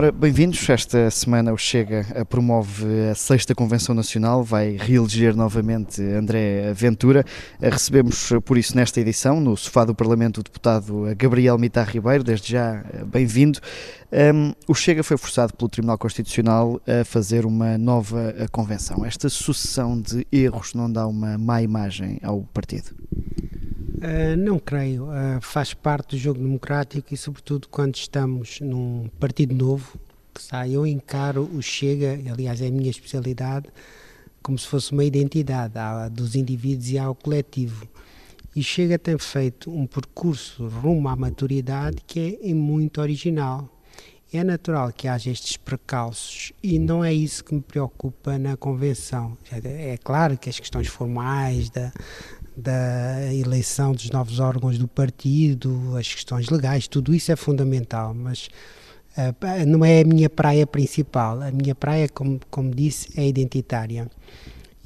Ora, bem-vindos. Esta semana o Chega promove a sexta Convenção Nacional, vai reeleger novamente André Ventura. Recebemos, por isso, nesta edição, no sofá do Parlamento, o deputado Gabriel Mitar Ribeiro, desde já bem-vindo. Um, o Chega foi forçado pelo Tribunal Constitucional a fazer uma nova convenção. Esta sucessão de erros não dá uma má imagem ao partido? Uh, não creio. Uh, faz parte do jogo democrático e, sobretudo, quando estamos num partido novo que sai, eu encaro o Chega, aliás, é a minha especialidade, como se fosse uma identidade dos indivíduos e ao coletivo. E Chega tem feito um percurso rumo à maturidade que é muito original. É natural que haja estes precalços e não é isso que me preocupa na convenção. É claro que as questões formais da, da eleição dos novos órgãos do partido, as questões legais, tudo isso é fundamental, mas uh, não é a minha praia principal. A minha praia, como, como disse, é identitária.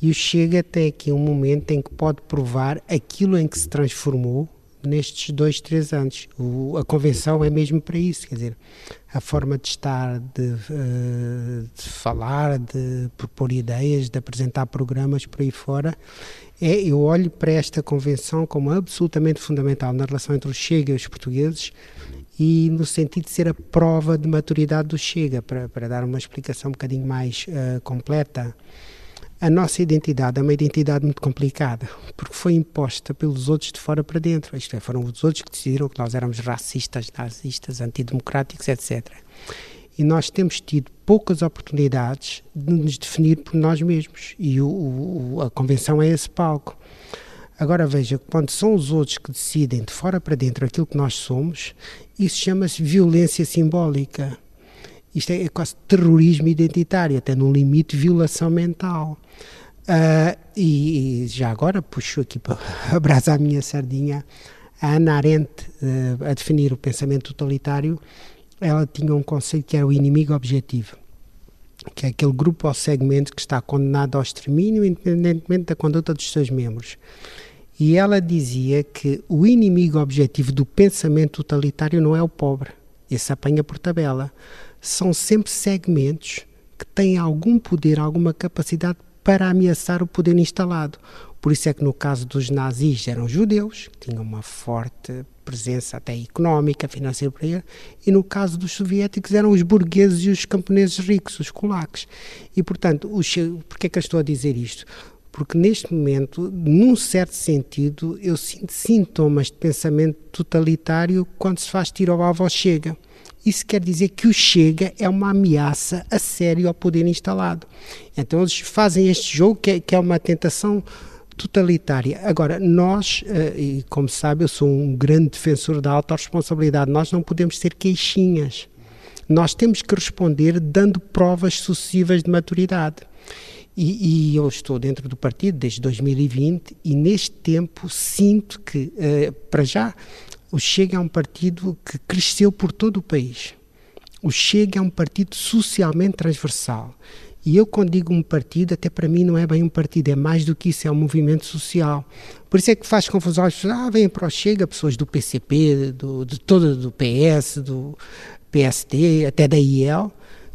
E o Chega tem aqui um momento em que pode provar aquilo em que se transformou nestes dois, três anos. O, a convenção é mesmo para isso, quer dizer, a forma de estar, de, uh, de, falar, de propor ideias, de apresentar programas por aí fora. É, eu olho para esta convenção como absolutamente fundamental na relação entre o Chega e os portugueses e no sentido de ser a prova de maturidade do Chega, para, para dar uma explicação um bocadinho mais uh, completa a nossa identidade é uma identidade muito complicada, porque foi imposta pelos outros de fora para dentro. Isto é, foram os outros que decidiram que nós éramos racistas, nazistas, antidemocráticos, etc. E nós temos tido poucas oportunidades de nos definir por nós mesmos. E o, o, a convenção é esse palco. Agora veja, quando são os outros que decidem de fora para dentro aquilo que nós somos, isso chama-se violência simbólica. Isto é, é quase terrorismo identitário, até num limite violação mental. Uh, e, e, já agora puxo aqui para abraçar a minha sardinha, a Ana Arendt, uh, a definir o pensamento totalitário, ela tinha um conceito que era o inimigo objetivo, que é aquele grupo ou segmento que está condenado ao extermínio, independentemente da conduta dos seus membros. E ela dizia que o inimigo objetivo do pensamento totalitário não é o pobre, esse apanha por tabela são sempre segmentos que têm algum poder, alguma capacidade para ameaçar o poder instalado. Por isso é que no caso dos nazis eram judeus, tinham uma forte presença até económica, financeira para ele, e no caso dos soviéticos eram os burgueses e os camponeses ricos, os kulaks. E portanto, os, porquê é que eu estou a dizer isto? Porque neste momento, num certo sentido, eu sinto sintomas de pensamento totalitário quando se faz tiro ao alvo chega. Isso quer dizer que o Chega é uma ameaça a sério ao poder instalado. Então eles fazem este jogo que é, que é uma tentação totalitária. Agora, nós, eh, e como sabe, eu sou um grande defensor da alta responsabilidade, nós não podemos ser queixinhas. Nós temos que responder dando provas sucessivas de maturidade. E, e, eu estou dentro do partido desde 2020 e neste tempo sinto que, uh, para já, o Chega é um partido que cresceu por todo o país. O Chega é um partido socialmente transversal. E eu, quando digo um partido, até para mim não é bem um partido, é mais do que isso, é um movimento social. Por isso é que faz confusão as pessoas, ah, vêm para o Chega pessoas do PCP, do, de todo do PS, do PSD, até da IEL.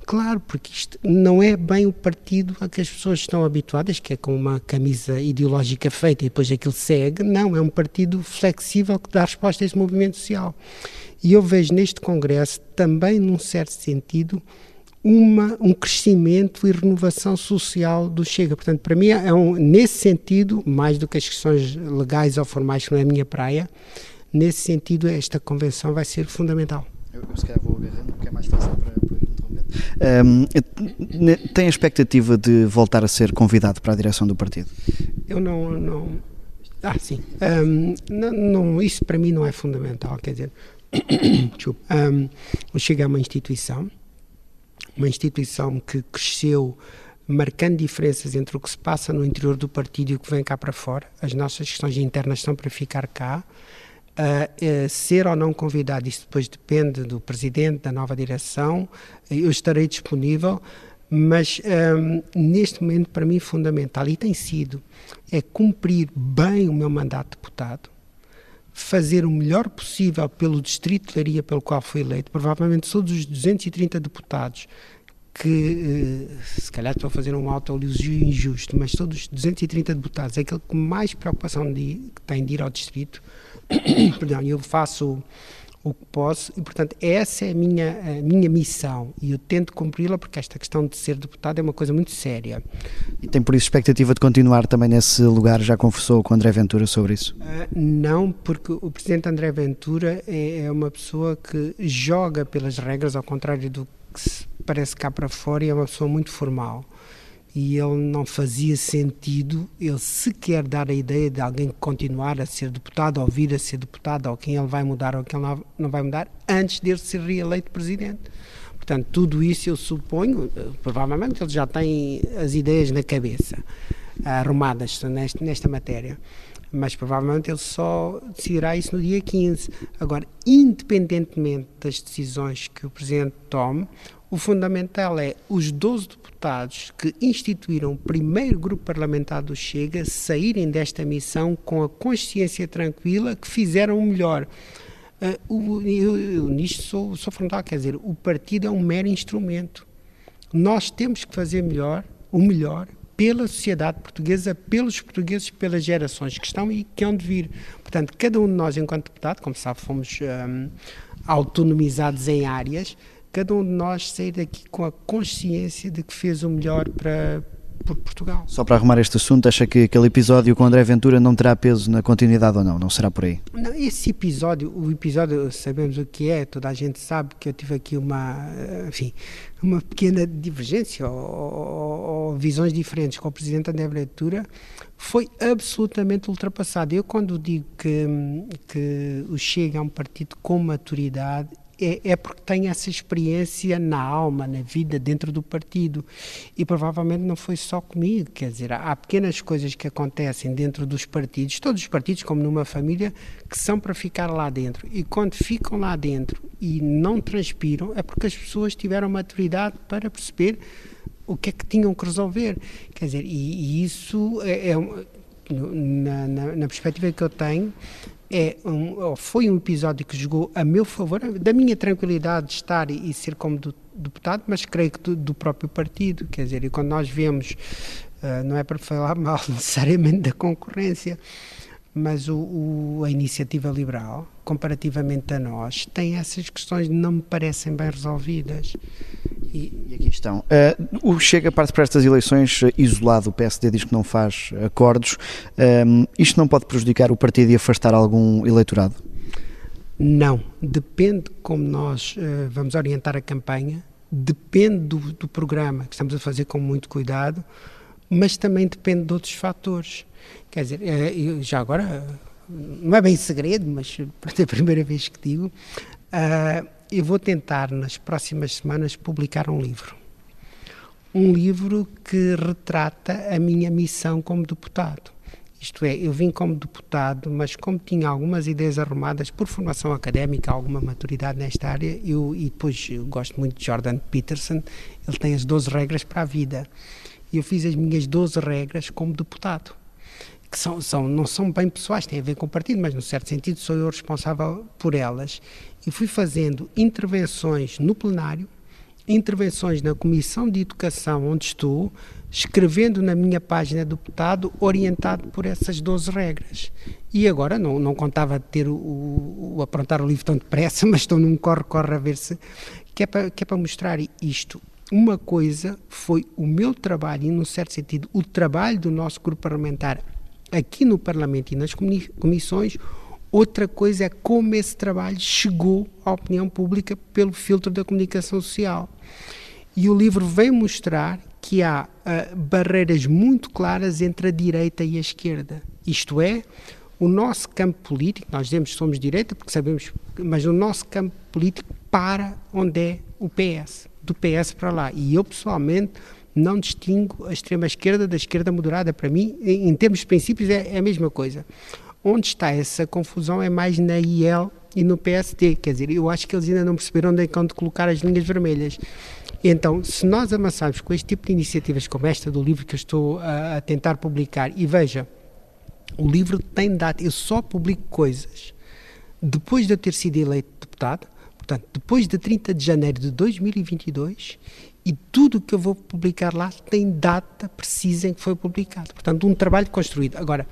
Claro, porque isto não é bem o partido a que as pessoas estão habituadas, que é com uma camisa ideológica feita e depois aquilo segue. Não, é um partido flexível que dá resposta a esse movimento social. E eu vejo neste Congresso também, num certo sentido, uma, um crescimento e renovação social do Chega. Portanto, para mim, é um, nesse sentido, mais do que as questões legais ou formais, que não é a minha praia, nesse sentido, esta convenção vai ser fundamental. Eu, eu se calhar vou agarrando, porque é mais fácil para, para um, tem a expectativa de voltar a ser convidado para a direção do partido? Eu não. não ah, sim. Um, não, não, isso para mim não é fundamental. Quer dizer, um, o Chega é uma instituição, uma instituição que cresceu marcando diferenças entre o que se passa no interior do partido e o que vem cá para fora. As nossas questões internas estão para ficar cá. Uh, ser ou não convidado, isso depois depende do presidente, da nova direção, eu estarei disponível, mas um, neste momento para mim fundamental, e tem sido, é cumprir bem o meu mandato de deputado, fazer o melhor possível pelo distrito de Leiria pelo qual foi eleito. Provavelmente todos os 230 deputados que, eh, se calhar estou a fazer um autoelogio injusto, mas todos os 230 deputados, é aquele que mais preocupação de, tem de ir ao distrito, perdão, eu faço o que posso e, portanto, essa é a minha, a minha missão e eu tento cumpri-la porque esta questão de ser deputado é uma coisa muito séria. E tem por isso expectativa de continuar também nesse lugar? Já conversou com André Ventura sobre isso? Uh, não, porque o Presidente André Ventura é, é, uma pessoa que joga pelas regras, ao contrário do que se parece cá para fora, e é uma pessoa muito formal e ele não fazia sentido ele sequer dar a ideia de alguém continuar a ser deputado ou vir a ser deputado ou quem ele vai mudar ou quem ele não vai mudar antes de ele ser reeleito presidente. Portanto, tudo isso eu suponho, provavelmente ele já tem as ideias na cabeça arrumadas nesta, nesta matéria mas provavelmente ele só decidirá isso no dia 15. Agora, independentemente das decisões que o Presidente tome, o fundamental é os 12 deputados que instituíram o primeiro grupo parlamentar do Chega saírem desta missão com a consciência tranquila que fizeram o melhor. Uh, eu, eu, nisto sou, sou frontal, quer dizer, o partido é um mero instrumento. Nós temos que fazer melhor, o melhor, pela sociedade portuguesa, pelos portugueses, pelas gerações que estão e que hão de vir. Portanto, cada um de nós, enquanto deputado, como sabe, fomos um, autonomizados em áreas, cada um de nós sair daqui com a consciência de que fez o melhor para por Portugal. Só para arrumar este assunto, acha que aquele episódio com André Ventura não terá peso na continuidade ou não? Não será por aí? Não, esse episódio, o episódio, sabemos o que é, toda a gente sabe que eu tive aqui uma, enfim, uma pequena divergência ou, ou, ou visões diferentes com o Presidente André Ventura, foi absolutamente ultrapassado. Eu quando digo que, que o Chega é um partido com maturidade, é, é, porque tem essa experiência na alma, na vida, dentro do partido. E provavelmente não foi só comigo, quer dizer, há pequenas coisas que acontecem dentro dos partidos, todos os partidos, como numa família, que são para ficar lá dentro. E quando ficam lá dentro e não transpiram, é porque as pessoas tiveram maturidade para perceber o que é que tinham que resolver. Quer dizer, e, e isso é, é na, na, na perspectiva que eu tenho, é um, foi um episódio que jogou a meu favor, da minha tranquilidade de estar e, ser como do, deputado, mas creio que do, do, próprio partido, quer dizer, e quando nós vemos, uh, não é para falar mal necessariamente da concorrência, mas o, o, a iniciativa liberal, comparativamente a nós, tem essas questões que não me parecem bem resolvidas. E, e aqui estão. Uh, o Chega parte para estas eleições uh, isolado, o PSD diz que não faz acordos. Uh, isto não pode prejudicar o partido e afastar algum eleitorado? Não. Depende como nós vamos orientar a campanha, depende do, do programa que estamos a fazer com muito cuidado, mas também depende de outros fatores. Quer dizer, já agora, não é bem segredo, mas é a primeira vez que digo, uh, eu vou tentar nas próximas semanas publicar um livro. Um livro que retrata a minha missão como deputado. Isto é, eu vim como deputado, mas como tinha algumas ideias arrumadas por formação académica, alguma maturidade nesta área, eu, e depois eu gosto muito de Jordan Peterson, ele tem as 12 regras para a vida. E eu fiz as minhas 12 regras como deputado que são, são, não são bem pessoais, têm a ver com o partido, mas, no certo sentido, sou eu responsável por elas. E fui fazendo intervenções no plenário, intervenções na Comissão de Educação, onde estou, escrevendo na minha página de deputado, orientado por essas 12 regras. E agora, não, não contava ter o, o, o aprontar o livro tão depressa, mas estou num corre-corre a ver se. Que é, para, que é para mostrar isto. Uma coisa foi o meu trabalho, e, num certo sentido, o trabalho do nosso grupo parlamentar aqui no Parlamento e nas comissões, outra coisa é como esse trabalho chegou à opinião pública pelo filtro da comunicação social. E o livro vem mostrar que há uh, barreiras muito claras entre a direita e a esquerda. Isto é, o nosso campo político, nós dizemos que somos direita porque sabemos, mas o nosso campo político para onde é o PS, do PS para lá. E eu pessoalmente não distingo a extrema-esquerda da esquerda moderada. Para mim, em, termos de princípios, é, é, a mesma coisa. Onde está essa confusão é mais na IEL e no PSD. Quer dizer, eu acho que eles ainda não perceberam onde é que colocar as linhas vermelhas. Então, se nós avançarmos com este tipo de iniciativas como esta do livro que eu estou a, a tentar publicar, e veja, o livro tem data, eu só publico coisas depois de eu ter sido eleito deputado, portanto, depois de 30 de janeiro de 2022, e tudo o que eu vou publicar lá tem data precisa em que foi publicado. Portanto, um trabalho construído. Agora,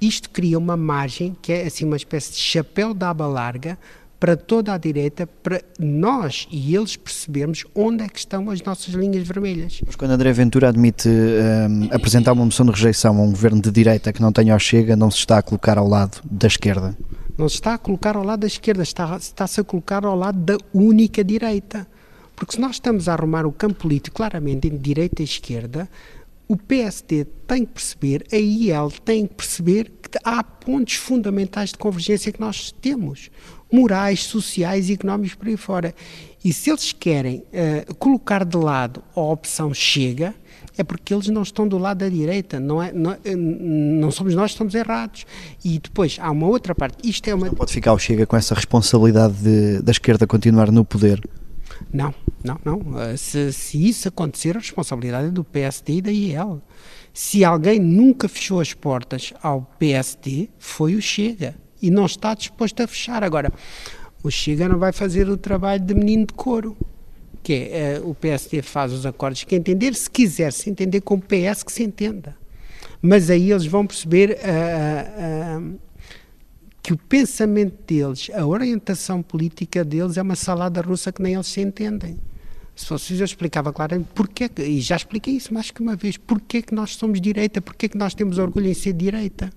isto cria uma margem que é assim uma espécie de chapéu de aba larga para toda a direita, para nós e eles percebermos onde é que estão as nossas linhas vermelhas. Mas quando André Ventura admite um, apresentar uma moção de rejeição a um governo de direita que não tenha o Chega, não se está a colocar ao lado da esquerda? Não se está a colocar ao lado da esquerda, está, está-se a colocar ao lado da única direita. Porque se nós estamos a arrumar o campo político claramente em direita e esquerda, o PSD tem que perceber, a IEL tem que perceber que há pontos fundamentais de convergência que nós temos, morais, sociais e económicos por aí fora. E se eles querem uh, colocar de lado a opção chega, é porque eles não estão do lado da direita, não, é, não, eh, não somos nós que estamos errados. E depois há uma outra parte. Isto é uma. Não pode ficar o Chega com essa responsabilidade de, da esquerda continuar no poder. Não, não, não. Eh, se, se isso acontecer, a responsabilidade é do PSD e da IEL. Se alguém nunca fechou as portas ao PSD, foi o Chega. E não está disposto a fechar. Agora, o Chega não vai fazer o trabalho de menino de couro. Que é, uh, o PSD faz os acordos que entender, se quiser se entender com o PS, que se entenda. Mas aí eles vão perceber uh, uh, que o pensamento deles, a orientação política deles é uma salada russa que nem eles se entendem. Se fosse eu explicava claramente porque e já expliquei isso mais que uma vez, porque que nós somos direita, porque que nós temos orgulho em ser direita.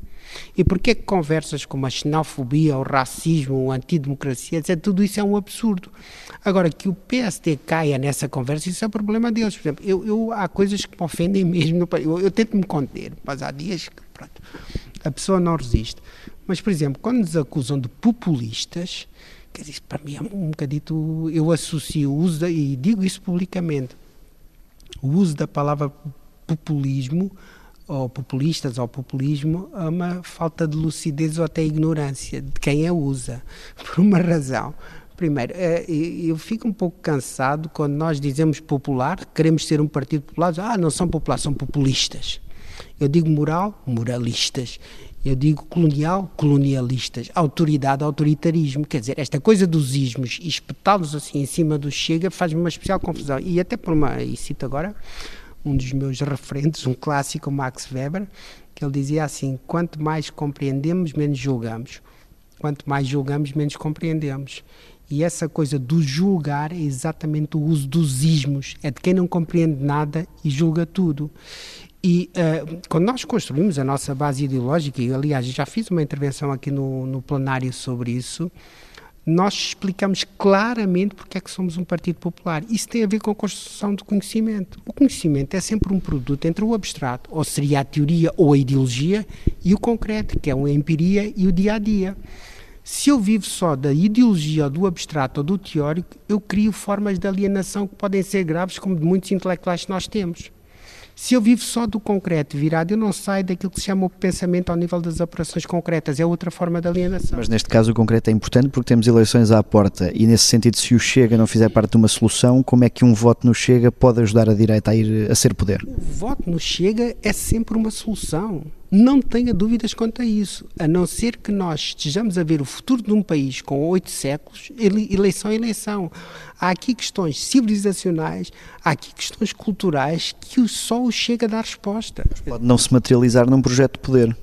E porquê que conversas como a xenofobia, o racismo, a antidemocracia, etc., tudo isso é um absurdo. Agora, que o PSD caia nessa conversa, isso é problema deles. Por exemplo, eu, eu há coisas que me ofendem mesmo, eu, eu tento me conter, mas há dias que pronto, a pessoa não resiste. Mas, por exemplo, quando nos acusam de populistas, quer dizer, para mim é um bocadito. Eu associo o uso, e digo isso publicamente, o uso da palavra populismo, ou populistas, ou populismo, a uma falta de lucidez ou até ignorância de quem a usa, por uma razão. Primeiro, eh, eu fico um pouco cansado quando nós dizemos popular, queremos ser um partido popular, ah, não são populares, são populistas. Eu digo moral, moralistas. Eu digo colonial, colonialistas, autoridade, autoritarismo. Quer dizer, esta coisa dos ismos e espetá-los assim em cima do Chega faz-me uma especial confusão. E até por uma, e cito agora um dos meus referentes, um clássico, Max Weber, que ele dizia assim: quanto mais compreendemos, menos julgamos. Quanto mais julgamos, menos compreendemos. E essa coisa do julgar é exatamente o uso dos ismos, é de quem não compreende nada e julga tudo. E uh, quando nós construímos a nossa base ideológica, e aliás já fiz uma intervenção aqui no, no plenário sobre isso, nós explicamos claramente porque é que somos um partido popular. Isso tem a ver com a construção do conhecimento. O conhecimento é sempre um produto entre o abstrato, ou seria a teoria ou a ideologia, e o concreto, que é a empiria e o dia a dia. Se eu vivo só da ideologia ou do abstrato ou do teórico, eu crio formas de alienação que podem ser graves, como de muitos intelectuais que nós temos. Se eu vivo só do concreto virado, eu não saio daquilo que se chama o pensamento ao nível das operações concretas. É outra forma de alienação. Mas neste caso o concreto é importante porque temos eleições à porta e nesse sentido, se o Chega não fizer parte de uma solução, como é que um voto no Chega pode ajudar a direita a ir a ser poder? O voto no Chega é sempre uma solução. Não tenha dúvidas quanto a isso, a não ser que nós estejamos a ver o futuro de um país com oito séculos, eleição a eleição. Há aqui questões civilizacionais, há aqui questões culturais que só o chega a dar resposta. Pode não se materializar num projeto de poder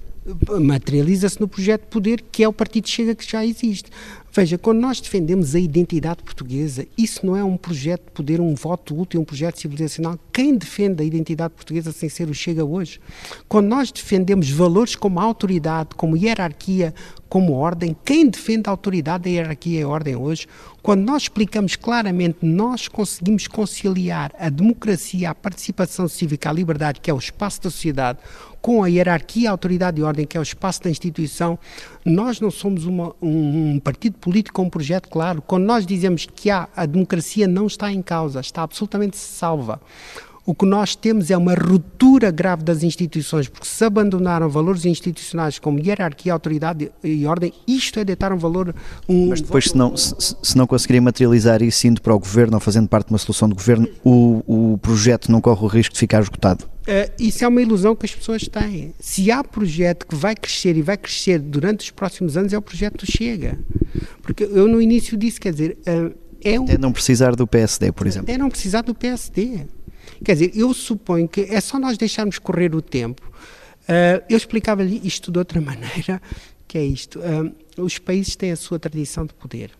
materializa-se no projeto de poder que é o Partido Chega que já existe. Veja, quando nós defendemos a identidade portuguesa, isso não é um projeto de poder, um voto útil, um projeto civilizacional. Quem defende a identidade portuguesa sem ser o Chega hoje? Quando nós defendemos valores como autoridade, como hierarquia, como ordem, quem defende a autoridade, a hierarquia e a ordem hoje? Quando nós explicamos claramente, nós conseguimos conciliar a democracia, a participação cívica, a liberdade, que é o espaço da sociedade, com a hierarquia, a autoridade e ordem, que é o espaço da instituição, nós não somos uma, um, um, partido político com um projeto claro. Quando nós dizemos que há, a democracia não está em causa, está absolutamente salva. O que nós temos é uma ruptura grave das instituições, porque se abandonaram valores institucionais como hierarquia, autoridade e ordem, isto é deitar um valor. Um Mas depois, se não, se, se não conseguirem materializar isso indo para o governo ou fazendo parte de uma solução de governo, o, o projeto não corre o risco de ficar esgotado? Uh, isso é uma ilusão que as pessoas têm. Se há projeto que vai crescer e vai crescer durante os próximos anos, é o projeto Chega. Porque eu no início disse, quer dizer, uh, é um... É não precisar do PSD, por exemplo. É não precisar do PSD. Quer dizer, eu suponho que é só nós deixarmos correr o tempo. Uh, eu explicava-lhe isto de outra maneira, que é isto. os países têm a sua tradição de poder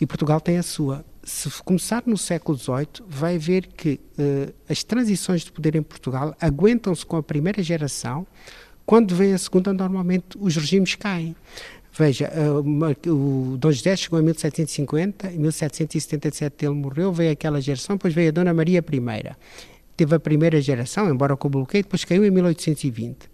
e Portugal tem a sua se começar no século XVIII, vai ver que uh, as transições de poder em Portugal aguentam-se com a primeira geração, quando vem a segunda, normalmente os regimes caem. Veja, uh, o Dom José chegou em 1750, em 1777 ele morreu, veio aquela geração, depois veio a Dona Maria I. Teve a primeira geração, embora com o bloqueio, depois caiu em 1820.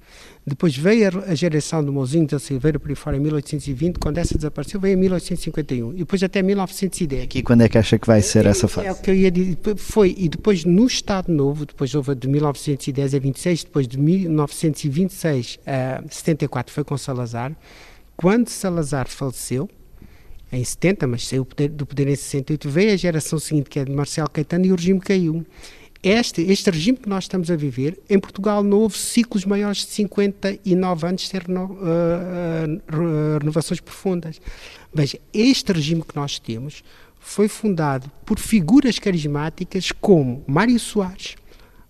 Depois veio a, geração do Mozinho da Silveira por aí fora em 1820, quando essa desapareceu, veio em 1851 e depois até 1910. Aqui quando é que acha que vai ser essa fase? É o que eu ia dizer, foi, e depois no Estado Novo, depois houve de 1910 a 26, depois de 1926 a 74 foi com Salazar, quando Salazar faleceu, em 70, mas saiu do poder em 68, veio a geração seguinte, que é de Marcelo Caetano, e o regime caiu este, este regime que nós estamos a viver, em Portugal não houve ciclos maiores de 59 anos sem reno, uh, uh, renovações profundas. Veja, este regime que nós temos foi fundado por figuras carismáticas como Mário Soares,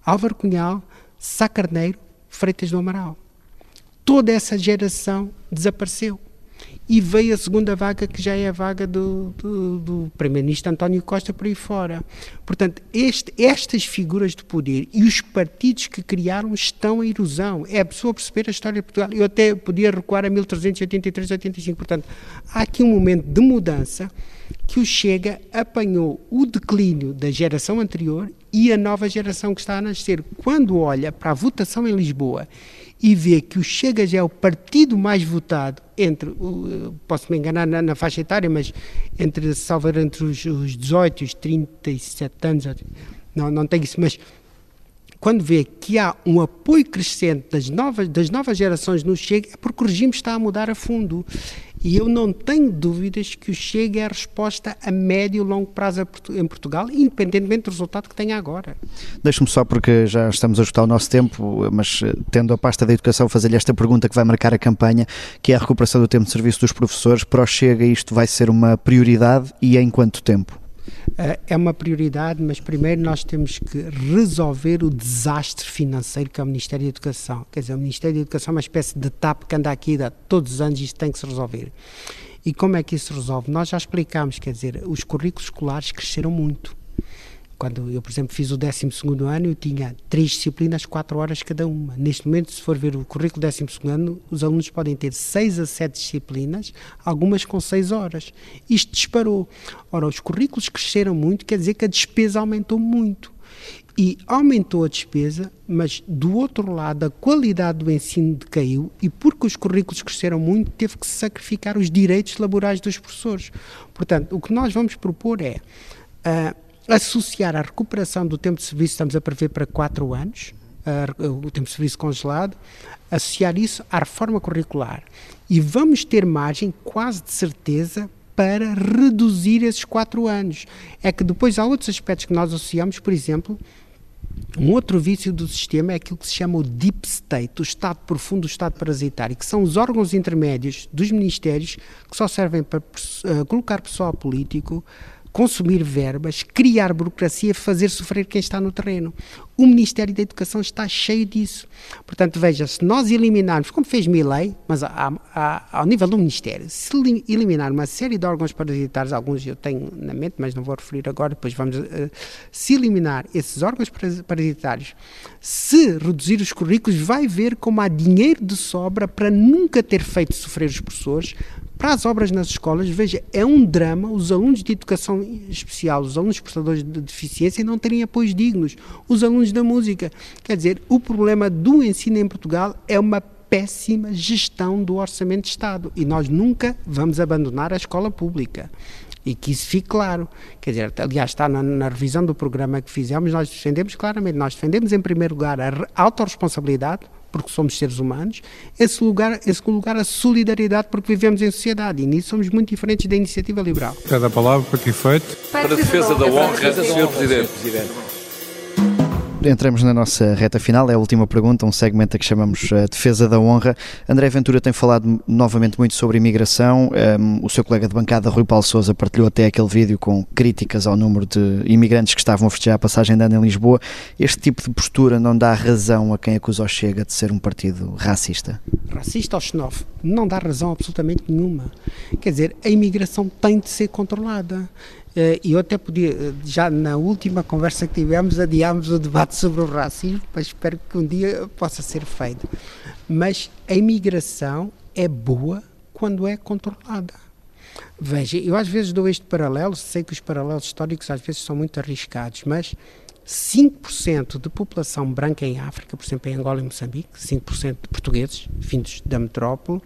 Álvaro Cunhal, Sá Carneiro, Freitas do Amaral. Toda essa geração desapareceu e veio a segunda vaga, que já é a vaga do, do, do Primeiro-Ministro António Costa por aí fora. Portanto, este, estas figuras de poder e os partidos que criaram estão em erosão. É a pessoa perceber a história de Portugal. Eu até podia recuar a 1383, 85. Portanto, há aqui um momento de mudança que o Chega apanhou o declínio da geração anterior e a nova geração que está a nascer. Quando olha para a votação em Lisboa e vê que o Chega já é o partido mais votado entre, posso me enganar na, na faixa etária, mas entre, salvar entre os, os 18 e os 37 anos, não, não tenho isso, mas quando vê que há um apoio crescente das novas, das novas gerações no Chega, é porque o regime está a mudar a fundo. E eu não tenho dúvidas que o Chega é a resposta a médio e longo prazo em Portugal, independentemente do resultado que tenha agora. Deixe-me só, porque já estamos a esgotar o nosso tempo, mas eh, tendo a pasta da educação, fazer-lhe esta pergunta que vai marcar a campanha, que é a recuperação do tempo de serviço dos professores. Para o Chega, isto vai ser uma prioridade e em quanto tempo? Eh, é uma prioridade, mas primeiro nós temos que resolver o desastre financeiro que é o Ministério da Educação. Quer dizer, o Ministério da Educação é uma espécie de TAP que anda aqui há todos os anos e isto tem que se resolver. E como é que isso se resolve? Nós já explicámos, quer dizer, os currículos escolares cresceram muito. Quando eu, por exemplo, fiz o 12 ano, eu tinha três disciplinas, quatro horas cada uma. Neste momento, se for ver o currículo 12 ano, os alunos podem ter seis a sete disciplinas, algumas com seis horas. Isto disparou. Ora, os currículos cresceram muito, quer dizer que a despesa aumentou muito. E aumentou a despesa, mas do outro lado a qualidade do ensino decaiu e porque os currículos cresceram muito, teve que sacrificar os direitos laborais dos professores. Portanto, o que nós vamos propor é uh, associar a recuperação do tempo de serviço, estamos a prever para 4 anos, o tempo de serviço congelado, associar isso à reforma curricular. E vamos ter margem, quase de certeza, para reduzir esses 4 anos. É que depois há outros aspectos que nós associamos, por exemplo, um outro vício do sistema é aquilo que se chama o deep state, o estado profundo, o estado parasitário, que são os órgãos intermédios dos ministérios que só servem para uh, colocar pessoal político, consumir verbas, criar burocracia, fazer sofrer quem está no terreno. O Ministério da Educação está cheio disso. Portanto, veja, se nós eliminarmos, como fez Milley, mas a, a, ao nível do Ministério, se eliminar uma série de órgãos parasitários, alguns eu tenho na mente, mas não vou referir agora, depois vamos. Uh, se eliminar esses órgãos parasitários, se reduzir os currículos, vai ver como há dinheiro de sobra para nunca ter feito sofrer os professores, para as obras nas escolas, veja, é um drama os alunos de educação especial, os alunos portadores de deficiência não terem apoios dignos, os alunos da música. Quer dizer, o problema do ensino em Portugal é uma péssima gestão do orçamento de Estado e nós nunca vamos abandonar a escola pública. E que isso fique claro. Quer dizer, aliás, está na, na revisão do programa que fizemos, nós defendemos claramente, nós defendemos em primeiro lugar a autorresponsabilidade, porque somos seres humanos, esse lugar, esse lugar a solidariedade, porque vivemos em sociedade e nisso somos muito diferentes da iniciativa liberal. Cada palavra para que efeito? Para a defesa da honra, Sr. Presidente. Entramos na nossa reta final, é a última pergunta, um segmento a que chamamos a Defesa da Honra. André Ventura tem falado novamente muito sobre imigração, um, o seu colega de bancada, Rui Paulo Souza, partilhou até aquele vídeo com críticas ao número de imigrantes que estavam a festejar a passagem de ano em Lisboa. Este tipo de postura não dá razão a quem acusa o Chega de ser um partido racista? Racista ou xenófobo? Não dá razão absolutamente nenhuma. Quer dizer, a imigração tem de ser controlada. Eh, e eu até podia, eh, já na última conversa que tivemos, adiámos o debate sobre o racismo, mas espero que um dia possa ser feito. Mas a imigração é boa quando é controlada. Veja, eu às vezes dou este paralelo, sei que os paralelos históricos às vezes são muito arriscados, mas 5% de população branca em África, por exemplo em Angola e Moçambique, 5% de portugueses vindos da metrópole,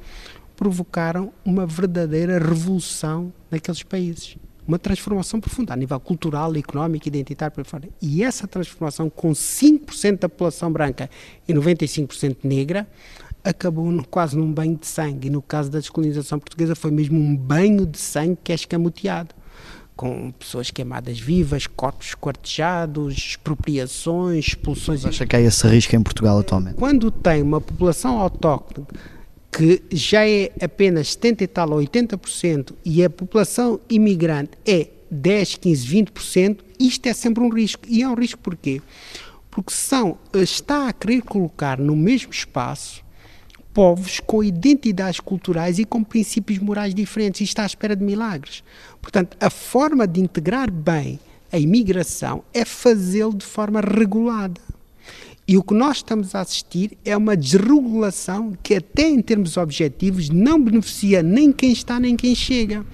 provocaram uma verdadeira revolução naqueles países uma transformação profunda a nível cultural, económico, identitário, por fora. E essa transformação, com 5% da população branca e 95% negra, acabou no, quase num banho de sangue. E no caso da descolonização portuguesa, foi mesmo um banho de sangue que é escamoteado. Com pessoas queimadas vivas, corpos quartejados, expropriações, expulsões. Acha que há esse risco em Portugal atualmente? Quando tem uma população autóctone que já é apenas 70 e tal ou 80% e a população imigrante é 10, 15, 20%, isto é sempre um risco. E é um risco porquê? Porque são, está a querer colocar no mesmo espaço povos com identidades culturais e com princípios morais diferentes e está à espera de milagres. Portanto, a forma de integrar bem a imigração é fazê-lo de forma regulada. E o que nós estamos a assistir é uma desregulação que, até em termos objetivos, não beneficia nem quem está nem quem chega.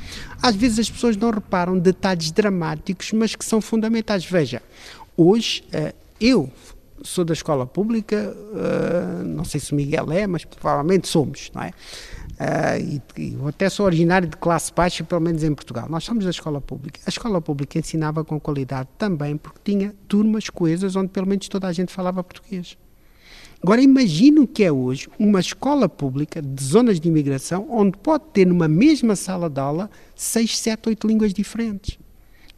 Às vezes as pessoas não reparam detalhes dramáticos, mas que são fundamentais. Veja, hoje eh, eu sou da escola pública, eh, não sei se o Miguel é, mas provavelmente somos, não é? Uh, e, até sou originário de classe baixa, pelo menos em Portugal. Nós somos da escola pública. A escola pública ensinava com qualidade também, porque tinha turmas coesas onde pelo menos toda a gente falava português. Agora imagine o que é hoje uma escola pública de zonas de imigração onde pode ter numa mesma sala de aula seis, sete, oito línguas diferentes.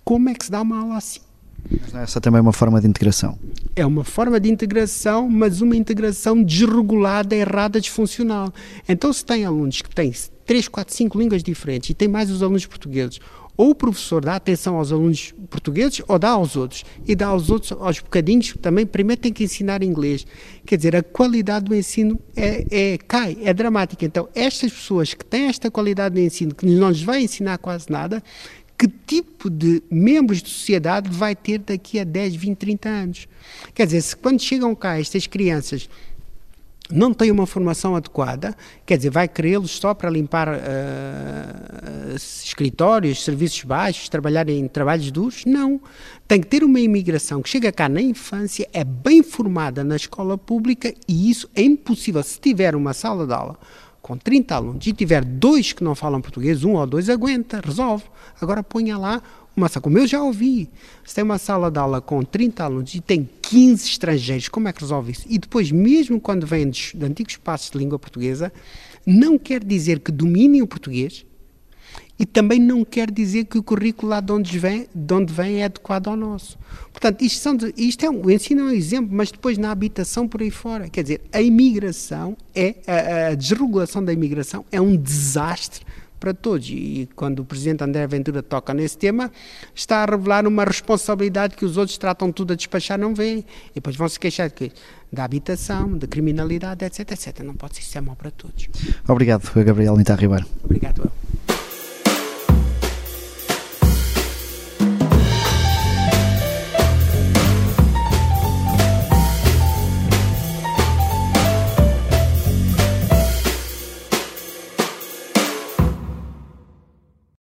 Como é que se dá uma aula assim? Mas essa também é uma forma de integração. É uma forma de integração, mas uma integração desregulada, errada, disfuncional. Então, se tem alunos que têm 3, 4, 5 línguas diferentes e tem mais os alunos portugueses, ou o professor dá atenção aos alunos portugueses ou dá aos outros. E dá aos outros, aos bocadinhos, também primeiro tem que ensinar inglês. Quer dizer, a qualidade do ensino é, é, cai, é dramática. Então, estas pessoas que têm esta qualidade do ensino, que não lhes vai ensinar quase nada, que tipo de membros de sociedade vai ter daqui a 10, 20, 30 anos. Quer dizer, se quando chegam cá estas crianças não têm uma formação adequada, quer dizer, vai querê-los só para limpar uh, escritórios, serviços baixos, trabalhar em trabalhos duros? Não. Tem que ter uma imigração que chega cá na infância, é bem formada na escola pública e isso é impossível. Se tiver uma sala de aula com 30 alunos e tiver dois que não falam português, um ou dois aguenta, resolve. Agora ponha lá uma sala, como eu já ouvi, se tem uma sala de aula com 30 alunos e tem 15 estrangeiros, como é que resolve isso? E depois, mesmo quando vêm de, de antigos espaços de língua portuguesa, não quer dizer que dominem o português, e também não quer dizer que o currículo lá de onde vem, de onde vem é adequado ao nosso. Portanto, isto, são isto é um, o ensino é um exemplo, mas depois na habitação por aí fora. Quer dizer, a imigração é, a, a desregulação da imigração é um desastre para todos. E quando o presidente André Ventura toca nesse tema, está a revelar uma responsabilidade que os outros tratam tudo a despachar, não veem. E depois vão se queixar de da habitação, da criminalidade, etc, etc. Não pode ser, isso é mau para todos. Obrigado, Gabriel Nita Ribeiro. Obrigado, eu.